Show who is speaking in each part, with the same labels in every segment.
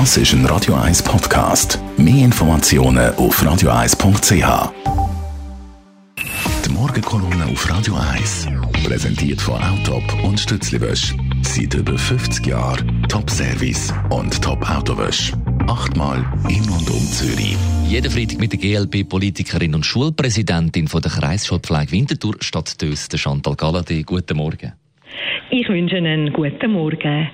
Speaker 1: Das ist ein Radio 1 Podcast. Mehr Informationen auf radio1.ch. Die Morgenkolumne auf Radio 1 präsentiert von Autop und Stützliwösch. Seit über 50 Jahren Top-Service und Top-Autowösch. Achtmal in und um Zürich.
Speaker 2: Jeden Freitag mit der GLP-Politikerin und Schulpräsidentin von der Kreisschulpflege Winterthur Stadt Dös, Chantal Galladay. Guten Morgen.
Speaker 3: Ich wünsche einen guten Morgen.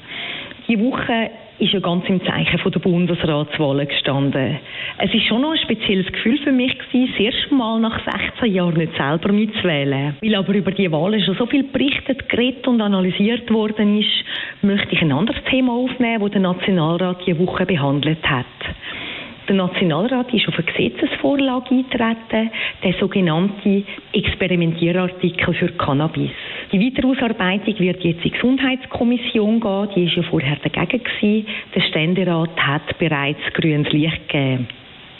Speaker 3: Die Woche ist ja ganz im Zeichen von der Bundesratswahlen gestanden. Es ist schon noch ein spezielles Gefühl für mich gewesen, das erste Mal nach 16 Jahren nicht selber mitzuwählen. Weil aber über die Wahlen schon so viel berichtet, geredet und analysiert worden ist, möchte ich ein anderes Thema aufnehmen, das der Nationalrat diese Woche behandelt hat. Der Nationalrat ist auf eine Gesetzesvorlage eingetreten, der sogenannte Experimentierartikel für Cannabis. Die weitere Ausarbeitung wird jetzt in die Gesundheitskommission gehen, die ist ja vorher dagegen gewesen. Der Ständerat hat bereits grünes Licht gegeben.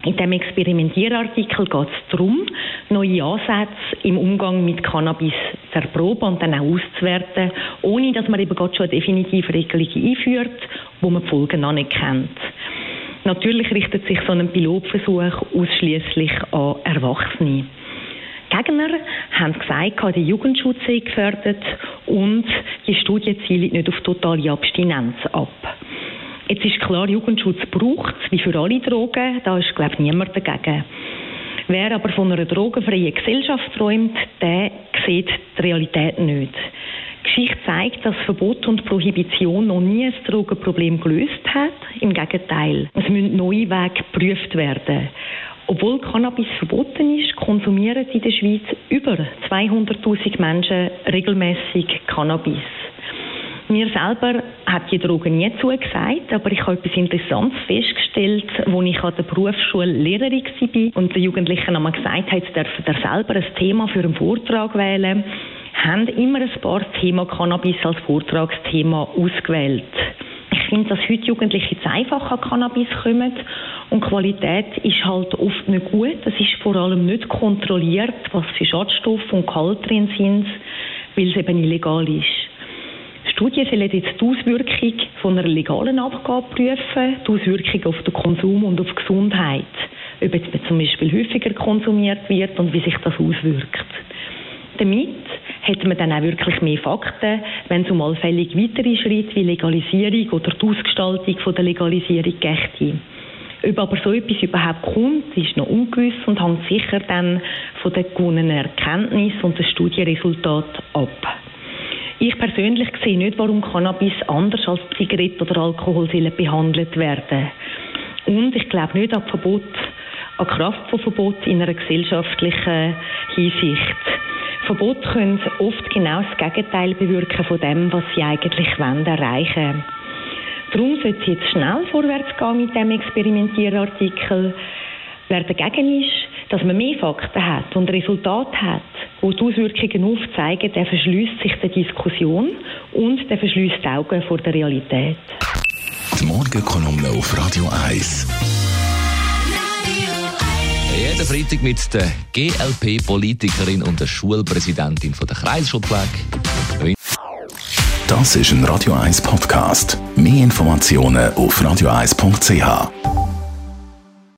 Speaker 3: In dem Experimentierartikel geht es darum, neue Ansätze im Umgang mit Cannabis zu erproben und dann auch auszuwerten, ohne dass man eben gerade schon eine definitive Regelung einführt, wo man die Folgen noch nicht kennt. Natürlich richtet sich so ein Pilotversuch ausschließlich an Erwachsene. Gegner haben gesagt, der Jugendschutz sei gefördert und die Studie zielt nicht auf totale Abstinenz ab. Jetzt ist klar, Jugendschutz braucht es, wie für alle Drogen, da ist, glaube ich, niemand dagegen. Wer aber von einer drogenfreien Gesellschaft träumt, der sieht die Realität nicht. Geschichte zeigt, dass Verbot und Prohibition noch nie ein Drogenproblem gelöst hat. Im Gegenteil, es müssen neue Wege geprüft werden. Obwohl Cannabis verboten ist, konsumieren in der Schweiz über 200.000 Menschen regelmäßig Cannabis. Mir selber hat die Droge nie zugesagt, aber ich habe etwas Interessantes festgestellt, als ich an der Berufsschule Lehrerin war und den Jugendlichen einmal gesagt habe, jetzt dürfen selber ein Thema für einen Vortrag wählen haben immer ein paar Thema Cannabis als Vortragsthema ausgewählt. Ich finde, dass heute Jugendliche zu einfach an Cannabis kommen und Qualität ist halt oft nicht gut. Es ist vor allem nicht kontrolliert, was für Schadstoffe und Gehalt drin sind, weil es eben illegal ist. Studien sollen jetzt die Auswirkung von einer legalen Abgabe prüfen, die Auswirkung auf den Konsum und auf die Gesundheit. Ob jetzt zum Beispiel häufiger konsumiert wird und wie sich das auswirkt. Damit hätte man dann auch wirklich mehr Fakten, wenn es um allfällig weitere Schritte wie Legalisierung oder die Ausgestaltung von der Legalisierung geht. Ob aber so etwas überhaupt kommt, ist noch ungewiss und hängt sicher dann von den gewonnenen Erkenntnissen und den Studienresultaten ab. Ich persönlich sehe nicht, warum Cannabis anders als Zigarette oder Alkohol behandelt werden Und ich glaube nicht an Verbot, an Kraft von Verbot in einer gesellschaftlichen Hinsicht. Verbote können oft genau das Gegenteil bewirken von dem, was sie eigentlich wollen, erreichen Darum sollte es jetzt schnell vorwärts gehen mit dem Experimentierartikel. Wer dagegen ist, dass man mehr Fakten hat und Resultate hat, die die Auswirkungen aufzeigen, der verschließt sich der Diskussion und der verschließt die Augen vor der Realität.
Speaker 1: Die Morgenkolumne auf Radio 1.
Speaker 2: Freitag mit der GLP-Politikerin und der Schulpräsidentin von der Kreisschulpflege.
Speaker 1: Das ist ein Radio 1 Podcast. Mehr Informationen auf radio1.ch.